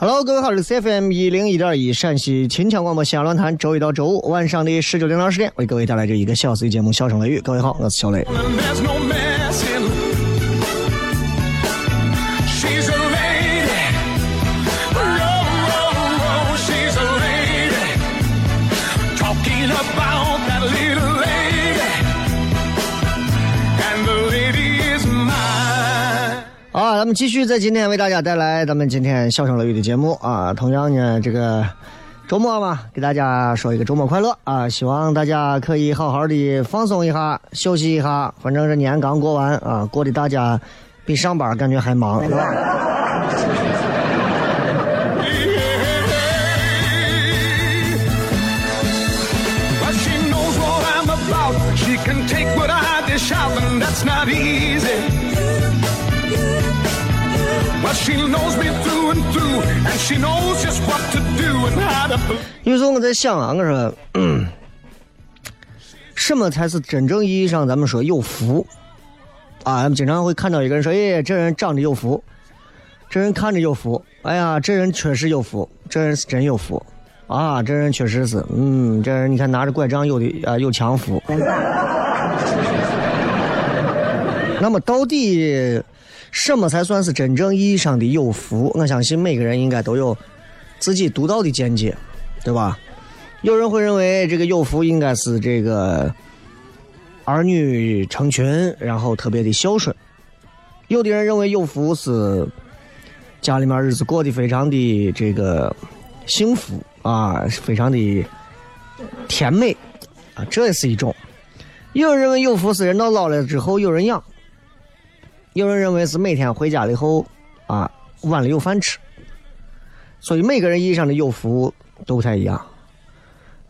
Hello，各位好，这是 FM 一零一点一陕西秦腔广播西安论坛，周一到周五晚上的十九点到十点，为各位带来这一个小时的节目《笑声雷雨》。各位好，我是小雷。我们继续在今天为大家带来咱们今天笑声乐语的节目啊。同样呢，这个周末嘛，给大家说一个周末快乐啊！希望大家可以好好的放松一下，休息一下。反正这年刚过完啊，过的大家比上班感觉还忙，是吧？有时候我在想啊，我说，嗯什么才是真正意义上咱们说有福啊？咱们经常会看到一个人说，哎，这人长得有福，这人看着有福，哎呀，这人确实有福，这人是真有福啊，这人确实是，嗯，这人你看拿着拐杖有的啊有强福。那么到底什么才算是真正意义上的有福？我相信每个人应该都有自己独到的见解，对吧？有人会认为这个有福应该是这个儿女成群，然后特别的孝顺；有的人认为有福是家里面日子过得非常的这个幸福啊，非常的甜美啊，这也是一种。有人认为有福是人到老了之后有人养，有人认为是每天回家了以后啊碗里有饭吃。所以每个人意义上的有福都不太一样。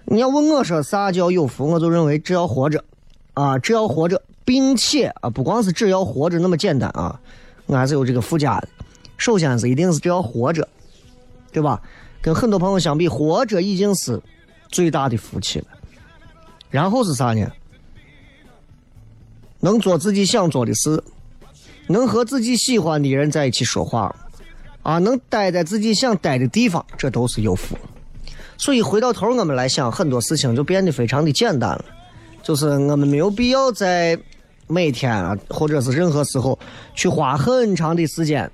你要问我说啥叫有福，我就认为只要活着，啊，只要活着，并且啊，不光是只要活着那么简单啊，我还是有这个附加的。首先是一定是只要活着，对吧？跟很多朋友相比，活着已经是最大的福气了。然后是啥呢？能做自己想做的事，能和自己喜欢的人在一起说话，啊，能待在自己想待的地方，这都是有福。所以回到头，我们来想，很多事情就变得非常的简单了，就是我们没有必要在每天啊，或者是任何时候去花很长的时间，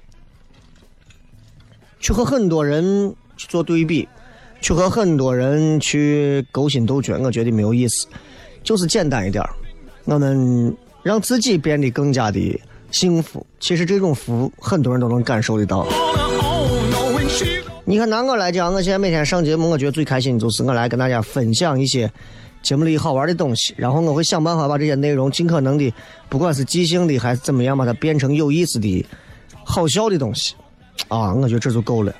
去和很多人去做对比，去和很多人去勾心斗角，我觉得没有意思。就是简单一点，我们让自己变得更加的幸福。其实这种福，很多人都能感受得到。你看拿我来讲，我现在每天上节目，我觉得最开心的就是我来跟大家分享一些节目里好玩的东西，然后我会想办法把这些内容尽可能的，不管是即兴的还是怎么样，把它变成有意思的、好笑的东西。啊，我觉得这就够了。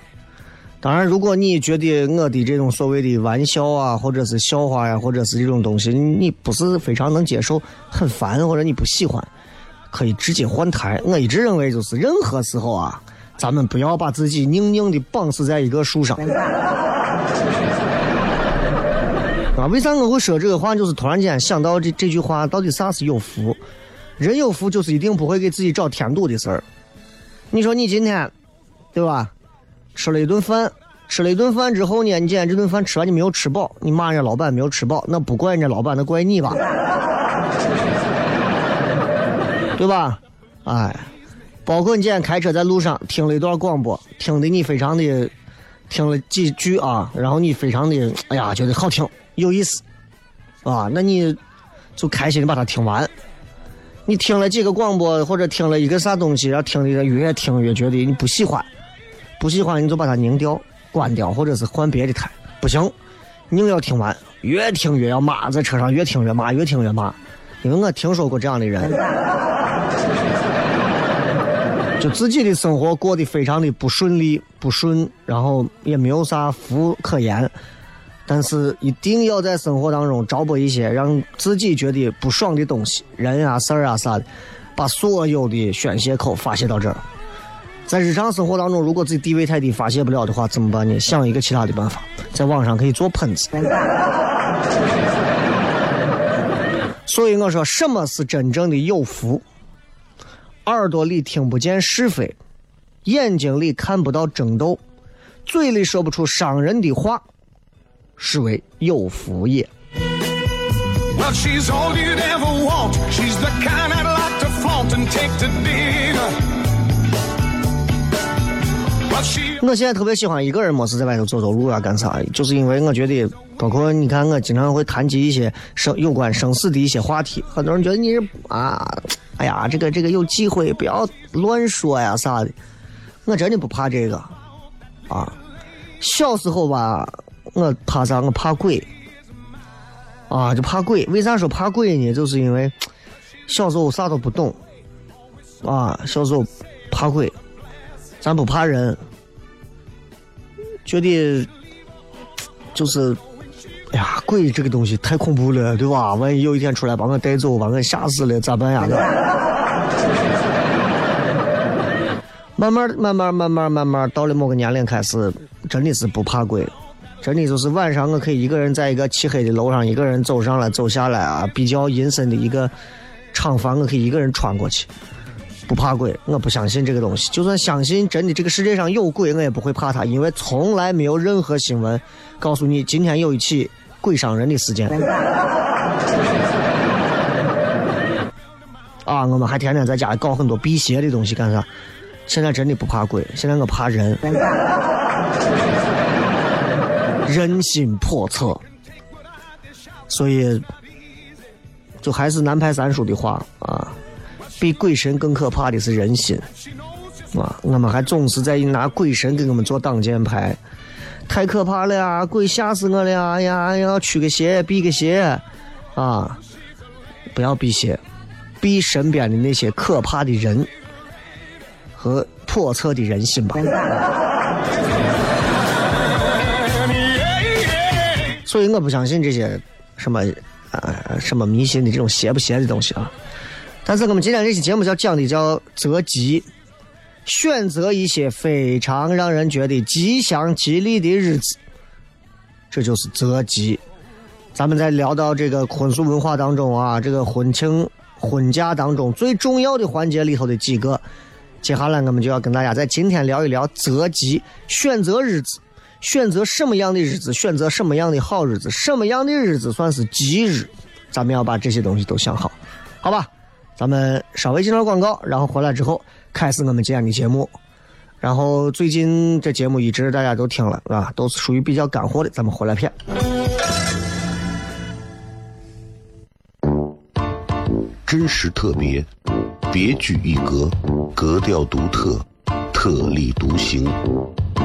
当然，如果你觉得我的这种所谓的玩笑啊，或者是笑话呀、或者是这种东西，你不是非常能接受，很烦，或者你不喜欢，可以直接换台。我一直认为，就是任何时候啊，咱们不要把自己硬硬的绑死在一个树上。啊，为啥我会说这个话？就是突然间想到这这句话到底啥是有福？人有福就是一定不会给自己找添堵的事儿。你说你今天，对吧？吃了一顿饭，吃了一顿饭之后呢，你今天这顿饭吃完你没有吃饱，你骂人家老板没有吃饱，那不怪人家老板，那怪你吧？对吧？哎，包括你今天开车在路上听了一段广播，听的你非常的听了几句啊，然后你非常的哎呀觉得好听有意思啊，那你就开心的把它听完。你听了几个广播或者听了一个啥东西，然后听的越听越觉得你不喜欢。不喜欢你就把它拧掉、关掉，或者是换别的台。不行，硬要听完，越听越要骂，在车上越听越骂，越听越骂。因为我听说过这样的人，就自己的生活过得非常的不顺利、不顺，然后也没有啥福可言，但是一定要在生活当中找补一些让自己觉得不爽的东西，人啊、事儿啊啥的，把所有的宣泄口发泄到这儿。在日常生活当中，如果自己地位太低，发泄不了的话，怎么办呢？想一个其他的办法，在网上可以做喷子。所以我说，什么是真正的有福？耳朵里听不见是非，眼睛里看不到争斗，嘴里说不出伤人的话，是为有福也。Well, 我现在特别喜欢一个人没事在外头走走路啊，干啥？就是因为我觉得，包括你看，我经常会谈及一些生有关生死的一些话题。很多人觉得你是啊，哎呀，这个这个有忌讳，不要乱说呀啥的。我真的不怕这个啊。小时候吧，我怕啥？我怕鬼啊，就怕鬼。为啥说怕鬼呢？就是因为小时候啥都不懂啊，小时候怕鬼。咱不怕人，觉得就是，哎呀，鬼这个东西太恐怖了，对吧？万一有一天出来把我带走，把我吓死了，咋办呀？慢慢慢慢慢慢慢慢，到了某个年龄开始，真的是不怕鬼。真的就是晚上，我可以一个人在一个漆黑的楼上，一个人走上来、走下来啊，比较阴森的一个厂房，我可以一个人穿过去。不怕鬼，我不相信这个东西。就算相信真的这个世界上有鬼，我也不会怕它，因为从来没有任何新闻告诉你今天有一起鬼伤人的事件。啊，我们还天天在家里搞很多辟邪的东西干啥？现在真的不怕鬼，现在我怕人，人心叵测，所以就还是南派三叔的话啊。比鬼神更可怕的是人心，啊！我们还总是在拿鬼神给我们做挡箭牌，太可怕了呀！鬼吓死我了呀！哎呀，要驱个邪，避个邪，啊！不要避邪，避身边的那些可怕的人和叵测的人心吧。所以我不相信这些什么啊什么迷信的这种邪不邪的东西啊。但是我们今天这期节目叫讲的叫择吉，选择一些非常让人觉得吉祥吉利的日子，这就是择吉。咱们在聊到这个婚俗文化当中啊，这个婚庆婚嫁当中最重要的环节里头的几个，接下来我们就要跟大家在今天聊一聊择吉，选择日子，选择什么样的日子，选择什么样的好日子，什么样的日子算是吉日，咱们要把这些东西都想好，好吧？咱们稍微进段广告，然后回来之后开始我们今天的节目。然后最近这节目一直大家都听了，啊，都是属于比较干货的，咱们回来片。真实特别，别具一格，格调独特，特立独行，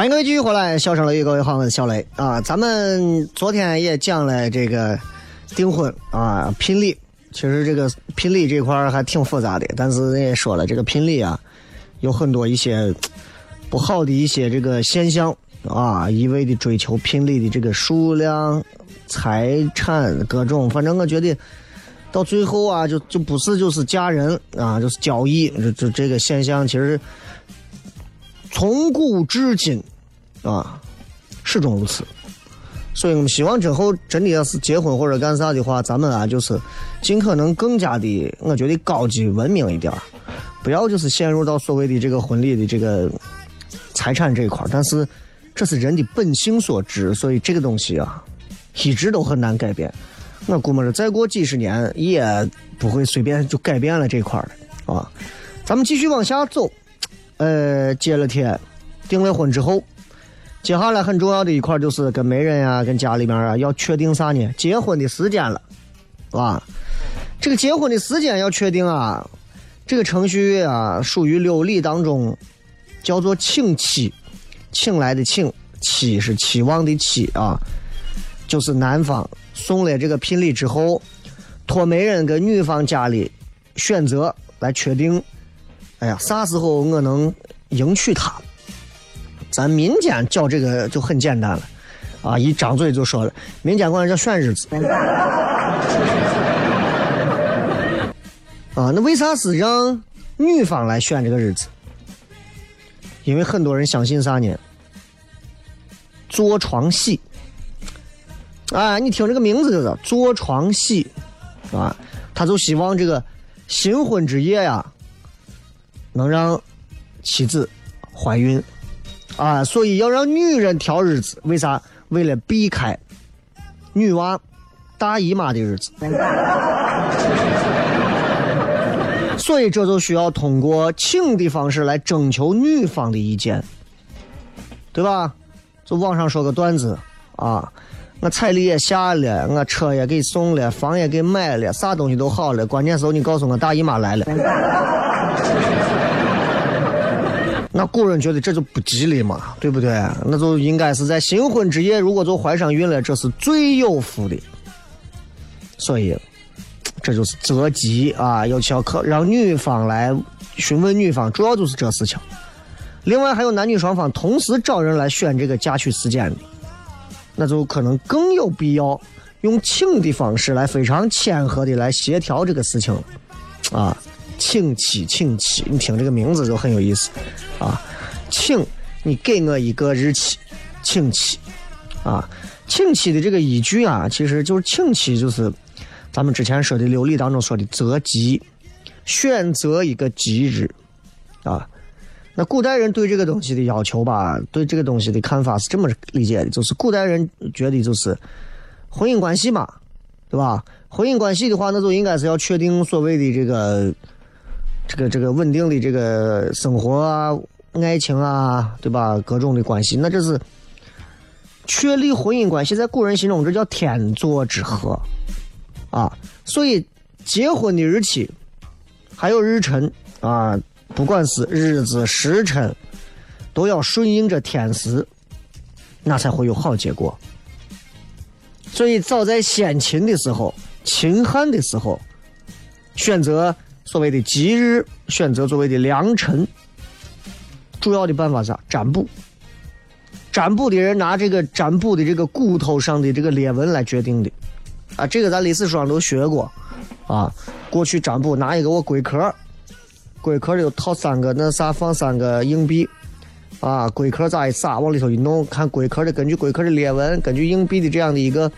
欢迎各位继续回来，笑声雷雨，各位好，我是小雷啊。咱们昨天也讲了这个订婚啊，聘礼。其实这个聘礼这块还挺复杂的，但是人也说了，这个聘礼啊，有很多一些不好的一些这个现象啊，一味的追求聘礼的这个数量、财产各种，反正我觉得到最后啊，就就不是就是嫁人啊，就是交易，这这这个现象其实。从古至今，啊，始终如此。所以我们希望之后真的要是结婚或者干啥的话，咱们啊就是尽可能更加的，我觉得高级文明一点不要就是陷入到所谓的这个婚礼的这个财产这一块但是这是人的本性所致，所以这个东西啊，一直都很难改变。我估摸着再过几十年也不会随便就改变了这块的啊。咱们继续往下走。呃，结了天，订了婚之后，接下来很重要的一块就是跟媒人呀、跟家里面啊要确定啥呢？结婚的时间了，啊？这个结婚的时间要确定啊，这个程序啊属于六礼当中叫做请期，请来的请，期是期望的期啊，就是男方送了这个聘礼之后，托媒人跟女方家里选择来确定。哎呀，啥时候我能迎娶她？咱民间叫这个就很简单了，啊，一张嘴就说了，民间管叫选日子。啊，那为啥是让女方来选这个日子？因为很多人相信啥呢？坐床喜。啊，你听这个名字就知道，坐床喜，啊，他就希望这个新婚之夜呀。能让妻子怀孕啊，所以要让女人挑日子，为啥？为了避开女娃大姨妈的日子。所以这就需要通过请的方式来征求女方的意见，对吧？就网上说个段子啊，我彩礼也下了，我车也给送了，房也给买了，啥东西都好了，关键时候你告诉我大姨妈来了。那古人觉得这就不吉利嘛，对不对？那就应该是在新婚之夜，如果就怀上孕了，这是最有福的。所以，这就是择吉啊，尤其要可让女方来询问女方，主要就是这事情。另外还有男女双方同时找人来选这个嫁娶时间的，那就可能更有必要用请的方式来非常谦和的来协调这个事情。啊，请妻请妻，你听这个名字就很有意思啊，请你给我一个日期，请妻啊，请妻的这个依据啊，其实就是请妻就是咱们之前说的六礼当中说的择吉，选择一个吉日啊。那古代人对这个东西的要求吧，对这个东西的看法是这么理解的，就是古代人觉得就是婚姻关系嘛，对吧？婚姻关系的话，那就应该是要确定所谓的这个这个这个稳定的这个生活啊、爱情啊，对吧？各种的关系，那这是确立婚姻关系，在古人心中这叫天作之合啊。所以结婚的日期还有日辰啊。不管是日子时辰，都要顺应着天时，那才会有好结果。所以，早在先秦的时候，秦汉的时候，选择所谓的吉日，选择所谓的良辰，主要的办法是？占卜。占卜的人拿这个占卜的这个骨头上的这个裂纹来决定的。啊，这个咱历史书上都学过。啊，过去占卜拿一个我龟壳。龟壳里头套三个那啥，放三个硬币，啊，龟壳咋一撒，往里头一弄，看龟壳的根据龟壳的裂纹，根据硬币的这样的一个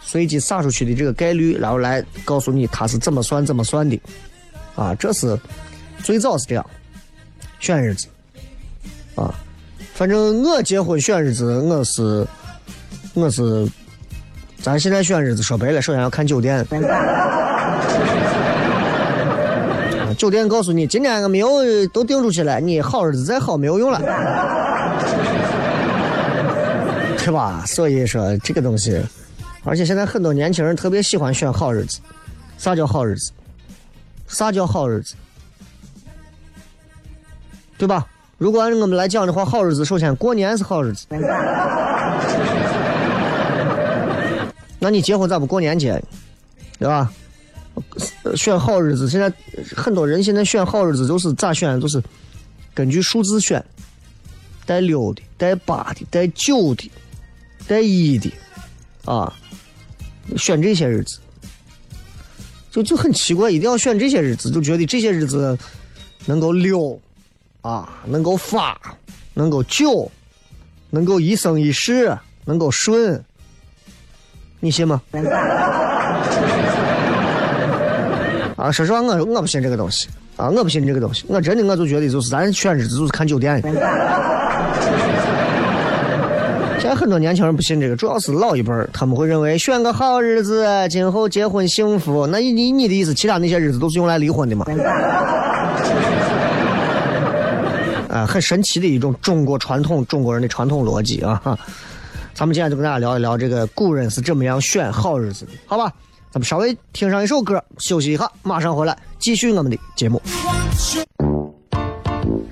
随机撒出去的这个概率，然后来告诉你它是怎么算怎么算的，啊，这是最早是这样，选日子，啊，反正我结婚选日子，我是我是，咱现在选日子说白了，首先要看酒店。酒店告诉你，今天我没有都定出去了，你好日子再好没有用了，对吧？所以说这个东西，而且现在很多年轻人特别喜欢选好日子。啥叫好日子？啥叫好日子？对吧？如果按我们来讲的话，好日子首先过年是好日子。那你结婚咋不过年结？对吧？选好日子，现在很多人现在选好日子都是咋选？都是根据数字选，带六的、带八的、带九的、带一的，啊，选这些日子，就就很奇怪，一定要选这些日子，就觉得这些日子能够溜，啊，能够发，能够久，能够一生一世，能够顺，你信吗？啊，说实话，我我不信这个东西啊，我不信这个东西，我真的我就觉得就是咱选日子就是看酒店。现在很多年轻人不信这个，主要是老一辈儿，他们会认为选个好日子，今后结婚幸福。那你你的意思，其他那些日子都是用来离婚的吗？啊，很神奇的一种中国传统中国人的传统逻辑啊！咱们今天就跟大家聊一聊这个古人是怎么样选好日子的，好吧？咱们稍微听上一首歌，休息一下，马上回来继续我们的节目。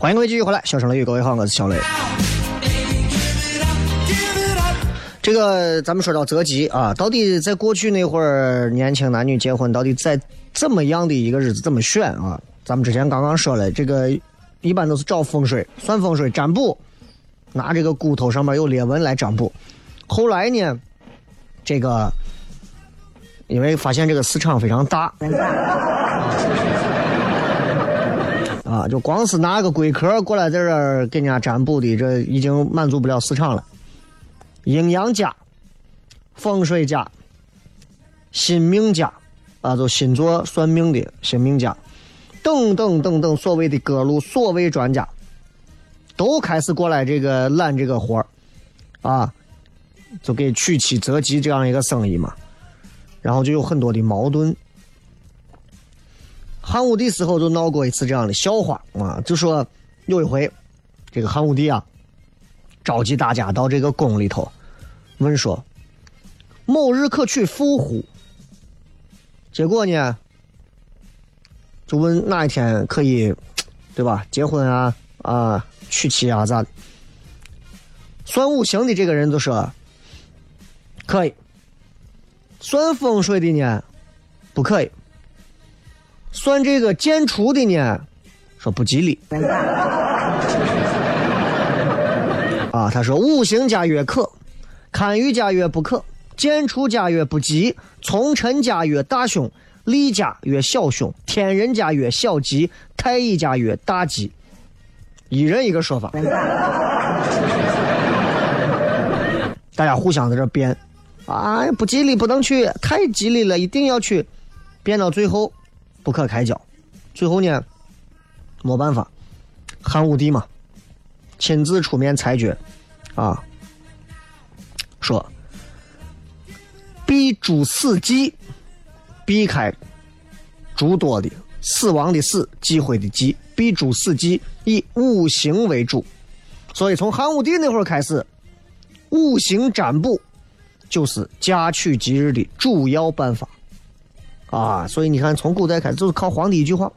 欢迎各位继续回来，小声雷雨，各位好，我是小雷。这个咱们说到择吉啊，到底在过去那会儿，年轻男女结婚到底在怎么样的一个日子怎么选啊？咱们之前刚刚说了，这个一般都是找风水、算风水、占卜，拿这个骨头上面有裂纹来占卜。后来呢，这个因为发现这个市场非常大。啊，就光是拿个龟壳过来在这儿给人家占卜的，这已经满足不了市场了。阴阳家、风水家、新命家，啊，就星座算命的新命家，等等等等，所谓的各路所谓专家，都开始过来这个揽这个活儿，啊，就给娶妻择吉这样一个生意嘛，然后就有很多的矛盾。汉武帝时候就闹过一次这样的笑话啊，就说有一回，这个汉武帝啊，召集大家到这个宫里头，问说：“某日可娶妇乎？”结果呢，就问哪一天可以，对吧？结婚啊啊，娶妻啊咋的？算五行的这个人就说：“可以。”算风水的呢，不可以。算这个建除的呢，说不吉利。啊，他说五行家曰可，堪舆家曰不可，建除家曰不吉，从臣家曰大凶，利家曰小凶，天人家曰小吉，太乙家曰大吉。一人一个说法，大家互相在这编，啊，不吉利不能去，太吉利了一定要去，编到最后。不可开交，最后呢，没办法，汉武帝嘛，亲自出面裁决，啊，说避诸死忌，避开诸多的死亡的死，忌讳的忌，避诸死忌，以五行为主。所以从汉武帝那会儿开始，五行占卜就是嫁娶吉日的主要办法。啊，所以你看，从古代开始就是靠皇帝一句话，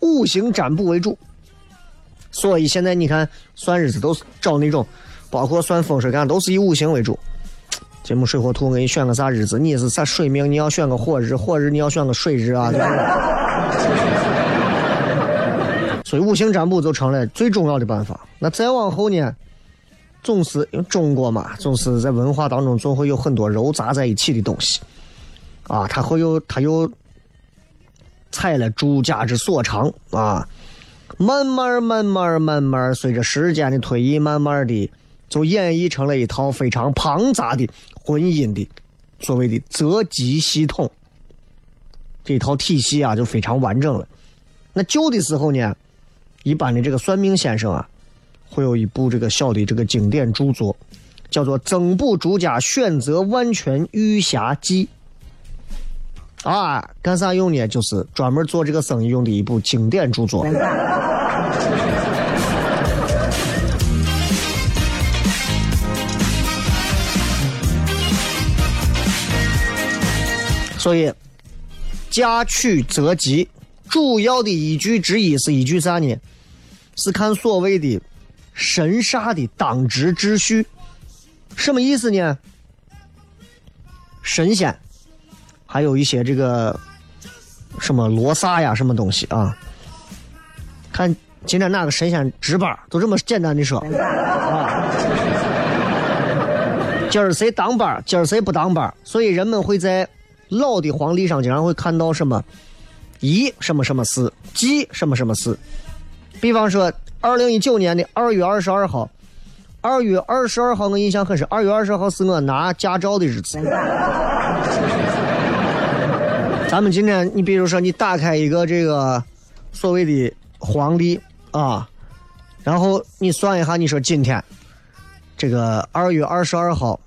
五行占卜为主。所以现在你看算日子都是找那种，包括算风水干都是以五行为主。节目水火土，我给你选个啥日子？你是啥水命？你要选个火日，火日你要选个水日啊。所以五行占卜就成了最重要的办法。那再往后呢，总是因为中国嘛，总是在文化当中总会有很多糅杂在一起的东西。啊，他会有，他又采了朱家之所长啊，慢慢慢慢慢慢，随着时间的推移，慢慢的就演绎成了一套非常庞杂的婚姻的所谓的择吉系统。这套体系啊，就非常完整了。那旧的时候呢，一般的这个算命先生啊，会有一部这个小的这个经典著作，叫做《增补朱家选择万全玉匣记》。啊，干啥用呢？就是专门做这个生意用的一部经典著作。所以，嫁娶择吉，主要的依据之一是依据啥呢？是看所谓的神煞的当值秩序。什么意思呢？神仙。还有一些这个什么罗刹呀，什么东西啊？看今天哪个神仙值班，就这么简单的说啊。今儿谁当班，今儿谁不当班，所以人们会在老的黄历上经常会看到什么一什么什么事，忌什么什么事。比方说，二零一九年的二月二十二号，二月二十二号我印象很深，二月二十号是我拿驾照的日子。咱们今天，你比如说，你打开一个这个所谓的黄历啊，然后你算一下，你说今天这个二月二十二号，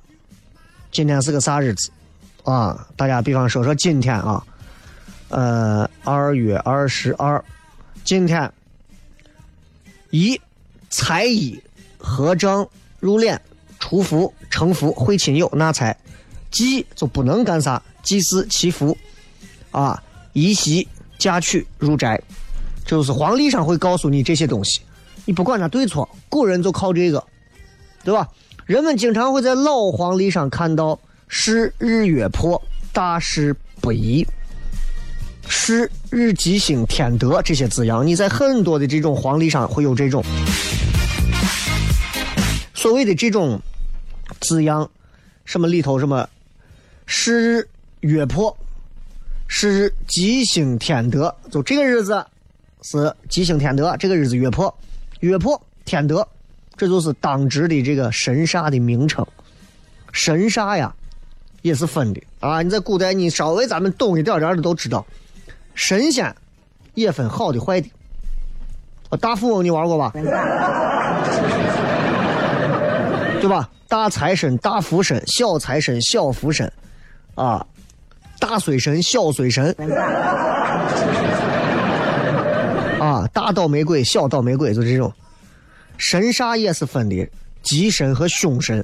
今天是个啥日子啊？大家比方说说今天啊，呃，二月二十二，今天一财衣合账入殓除福成福会亲友纳财，忌就不能干啥，祭祀祈福。啊，移席嫁娶入宅，就是黄历上会告诉你这些东西。你不管它对错，古人就靠这个，对吧？人们经常会在老黄历上看到“是日月破，大事不宜”。是日吉星天德这些字样，你在很多的这种黄历上会有这种所谓的这种字样，什么里头什么是日月破，是吉星天德，就这个日子是吉星天德，这个日子月破，月破天德，这就是当值的这个神煞的名称。神煞呀，也是分的啊！你在古代，你稍微咱们懂一点点的都知道。神仙也分好的坏的，大富翁你玩过吧？对吧？大财神、大福神、小财神、小福神，啊，大水神、小水神，啊，大倒霉鬼、小倒霉鬼，就这种。神煞也是分的吉神和凶神。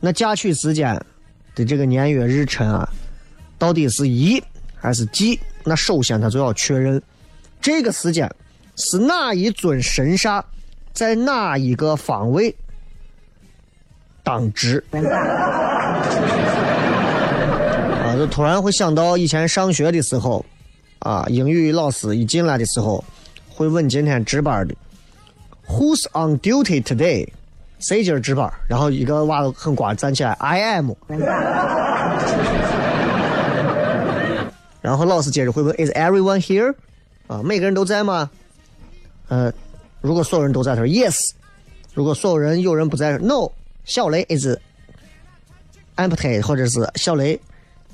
那嫁娶时间的这个年月日辰啊，到底是宜还是忌？那首先他就要确认，这个时间是哪一尊神煞在哪一个方位当值。突然会想到以前上学的时候，啊，英语老师一进来的时候会问今天值班的，Who's on duty today？谁今儿值班？然后一个娃很乖站起来，I am。然后老师接着会问：“Is everyone here？” 啊，每个人都在吗？呃，如果所有人都在，他说 “Yes”；如果所有人有人不在，“No”。小雷 is empty，或者是小雷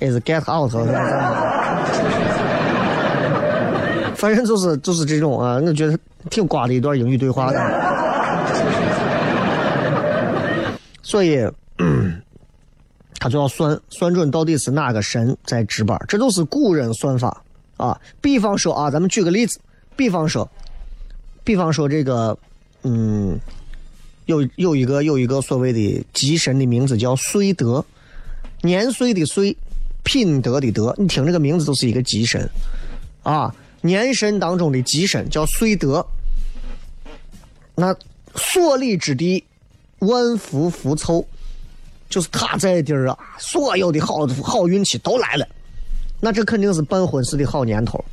is get out。反正就是就是这种啊，我觉得挺瓜的一段英语对话的。所以。他就要算算准到底是哪个神在值班，这都是古人算法啊。比方说啊，咱们举个例子，比方说，比方说这个，嗯，有有一个有一个所谓的吉神的名字叫岁德，年岁的岁，品德的德，你听这个名字都是一个吉神啊。年神当中的吉神叫岁德，那所立之地，万福福凑。就是他在地儿啊，所有的好好运气都来了，那这肯定是办婚事的好年头。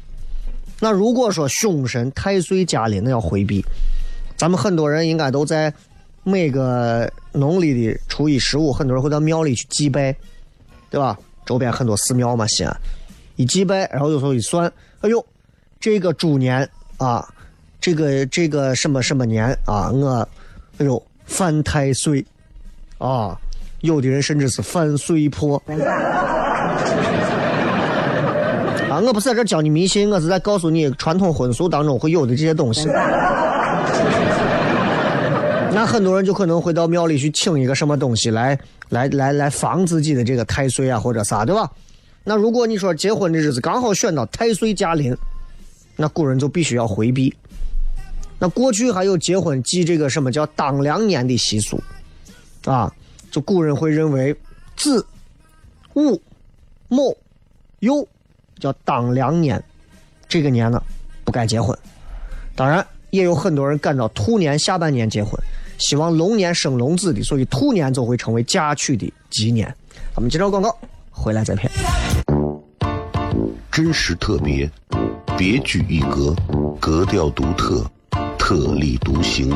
那如果说凶神太岁家里，那要回避。咱们很多人应该都在每个农历的初一、十五，很多人会到庙里去祭拜，对吧？周边很多寺庙嘛，西安一祭拜，然后有时候一算，哎呦，这个猪年啊，这个这个什么什么年啊，我，哎呦，犯太岁啊。有的人甚至是犯岁破啊！我不是在这教你迷信，我是在告诉你传统婚俗当中会有的这些东西。那很多人就可能会到庙里去请一个什么东西来，来，来，来防自己的这个太岁啊，或者啥，对吧？那如果你说结婚的日子刚好选到太岁驾临，那古人就必须要回避。那过去还有结婚祭这个什么叫当良年的习俗啊？就古人会认为，子、午、卯、酉叫当良年，这个年呢不该结婚。当然，也有很多人赶到兔年下半年结婚，希望龙年生龙子的，所以兔年就会成为嫁娶的吉年。咱们接着广告，回来再片。真实特别，别具一格，格调独特，特立独行。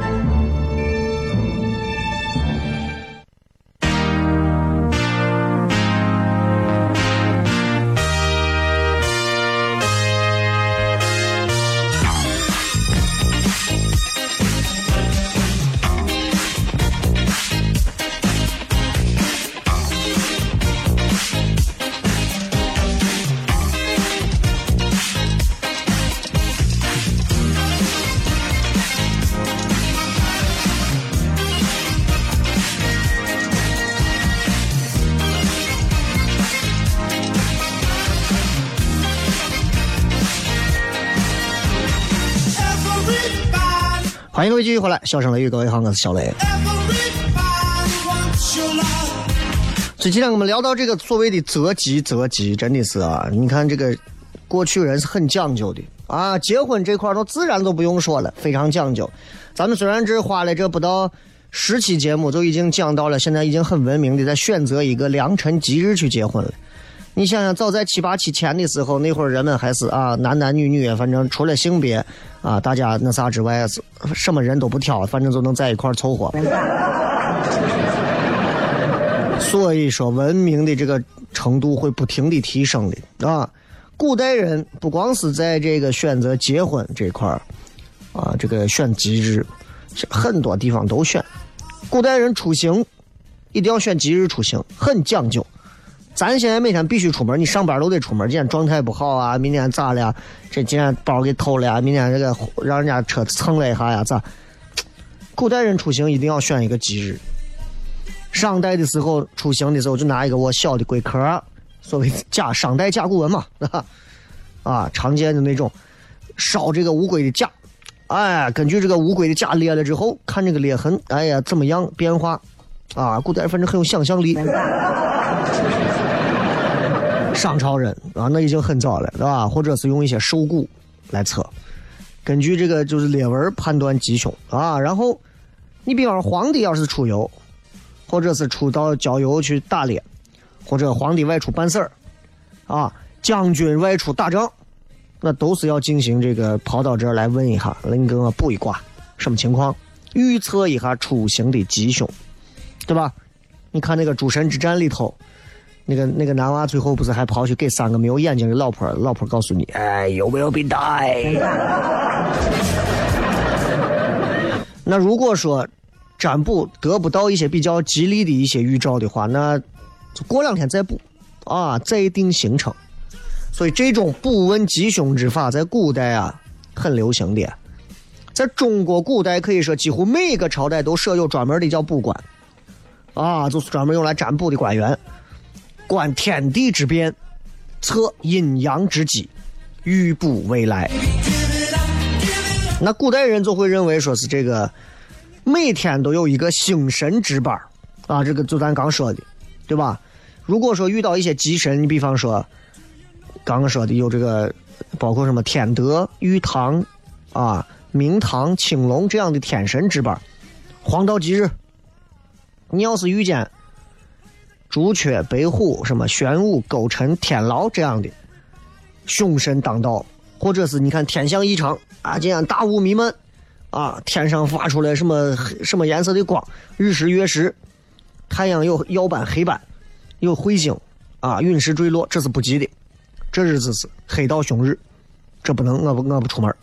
欢迎各位继续回来，笑声雷雨，各位好，我是小雷。所以今天我们聊到这个所谓的择吉择吉，真的是啊，你看这个过去人是很讲究的啊，结婚这块都自然都不用说了，非常讲究。咱们虽然只花了这不到十期节目，就已经讲到了，现在已经很文明的在选择一个良辰吉日去结婚了。你想想，早在七八七前的时候，那会儿人们还是啊男男女女，反正除了性别啊，大家那啥之外，什么人都不挑，反正就能在一块凑合。所以说，文明的这个程度会不停的提升的啊。古代人不光是在这个选择结婚这块啊，这个选吉日，很多地方都选。古代人出行一定要选吉日出行，很讲究。咱现在每天必须出门，你上班都得出门。今天状态不好啊，明天咋了？这今天包给偷了呀？明天这个让人家车蹭了一下呀？咋？古代人出行一定要选一个吉日。商代的时候出行的时候就拿一个我小的龟壳，所谓甲商代甲骨文嘛，啊，常见的那种烧这个乌龟的甲，哎，根据这个乌龟的甲裂了之后，看这个裂痕，哎呀怎么样变化？啊，古代反正很有想象力。商朝人啊，那已经很早了，对吧？或者是用一些兽骨来测，根据这个就是裂纹判断吉凶啊。然后，你比方说皇帝要是出游，或者是出到郊游去打猎，或者皇帝外出办事儿，啊，将军外出打仗，那都是要进行这个跑到这儿来问一下，来你给我卜一卦，什么情况？预测一下出行的吉凶，对吧？你看那个诸神之战里头。那个那个男娃最后不是还跑去给三个没有眼睛的老婆，老婆告诉你，哎，有没有病带？那如果说占卜得不到一些比较吉利的一些预兆的话，那就过两天再卜啊，再定行程。所以这种卜问吉凶之法在古代啊很流行的，在中国古代可以说几乎每个朝代都设有专门的叫卜官啊，就是专门用来占卜的官员。观天地之变，测阴阳之机，预卜未来。那古代人就会认为说是这个每天都有一个星神值班啊，这个就咱刚说的，对吧？如果说遇到一些吉神，你比方说刚刚说的有这个，包括什么天德、玉堂啊、明堂、青龙这样的天神值班，黄道吉日，你要是遇见。朱雀、白虎、什么玄武、勾陈、天牢这样的凶神当道，或者是你看天象异常啊，今天大雾弥漫啊，天上发出来什么什么颜色的光，日食月食，太阳有耀斑黑斑，有彗星啊，陨石坠落，这是不吉的，这日子是黑道凶日，这不能，我不我不出门。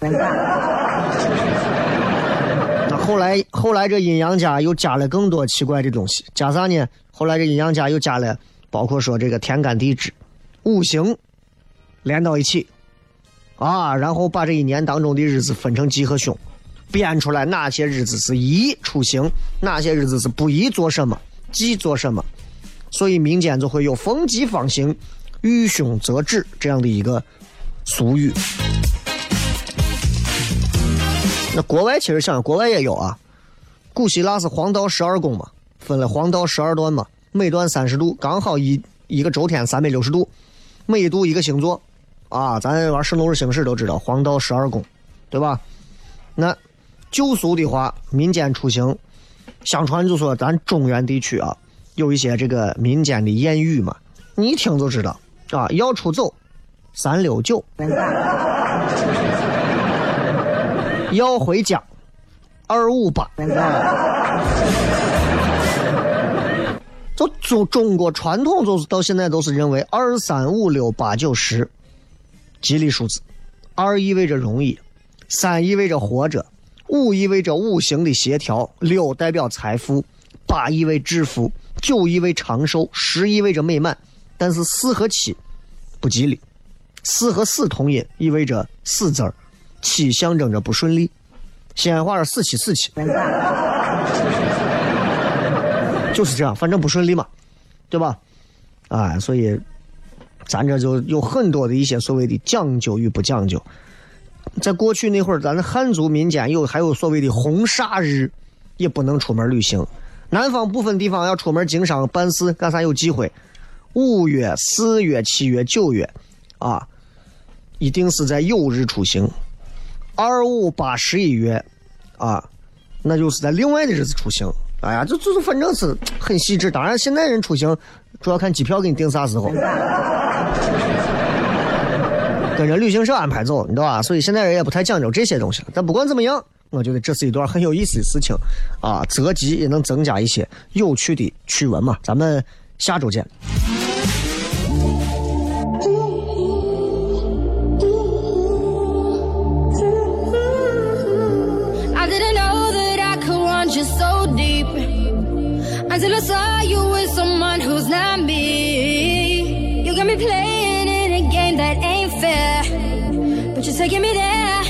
后来这阴阳家又加了更多奇怪的东西，加啥呢？后来这阴阳家又加了，包括说这个天干地支、五行连到一起，啊，然后把这一年当中的日子分成吉和凶，编出来哪些日子是宜出行，哪些日子是不宜做什么，忌做什么，所以民间就会有“逢吉方行，遇凶则止”这样的一个俗语。那国外其实想，国外也有啊，古希腊是黄道十二宫嘛。分了黄道十二段嘛，每段三十度，刚好一一个周天三百六十度，每一度一个星座，啊，咱玩《圣斗士星矢》都知道黄道十二宫，对吧？那旧俗的话，民间出行，相传就说咱中原地区啊，有一些这个民间的谚语嘛，你一听就知道啊，要出走，三六九，要回家，二五八。就中中国传统，就是到现在都是认为二三五六八九十，吉利数字。二意味着容易，三意味着活着，五意味着五行的协调，六代表财富，八意味致富，九意味长寿，十意味着美满。但是四和七不吉利，四和四同音，意味着死字儿，七象征着不顺利。西安话是死七死七。就是这样，反正不顺利嘛，对吧？哎，所以咱这就有很多的一些所谓的讲究与不讲究。在过去那会儿，咱的汉族民间有还有所谓的红煞日，也不能出门旅行。南方部分地方要出门经商办事干啥有机会？五月、四月、七月、九月，啊，一定是在有日出行。二五八十一月，啊，那就是在另外的日子出行。哎呀，这就是反正是很细致。当然，现在人出行主要看机票给你订啥时候，跟着旅行社安排走，你知道吧？所以现在人也不太讲究这些东西了。但不管怎么样，我觉得这是一段很有意思的事情啊，择吉也能增加一些有趣的趣闻嘛。咱们下周见。Until I saw you with someone who's not me. You got me playing in a game that ain't fair, but you're taking me there.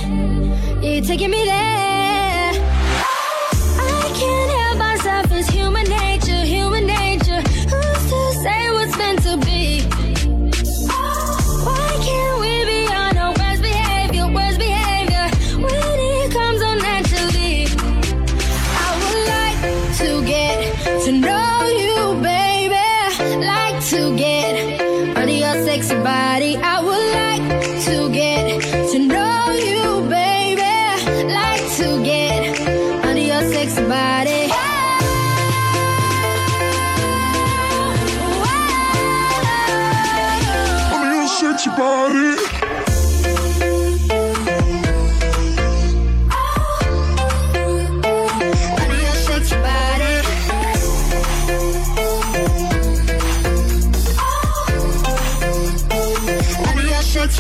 Yeah, you're taking me there.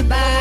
Bye.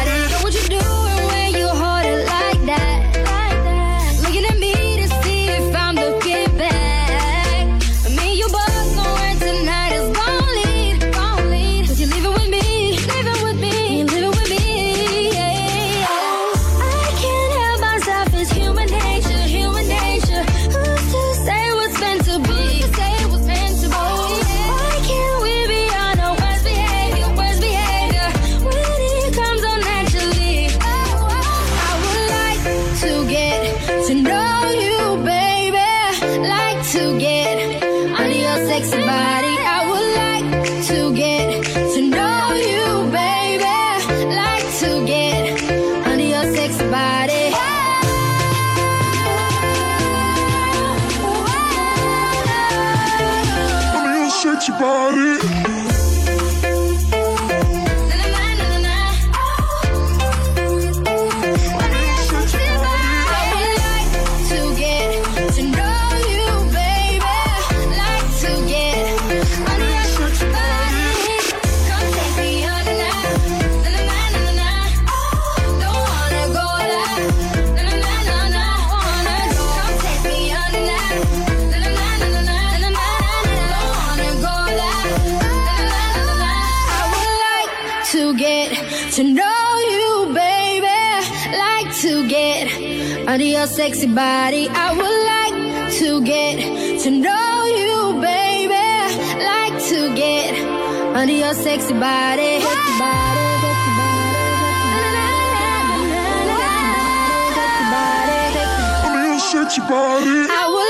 Under your sexy body. I would like to get to know you, baby. Like to get under your sexy body. Sexy body, sexy body, sexy body.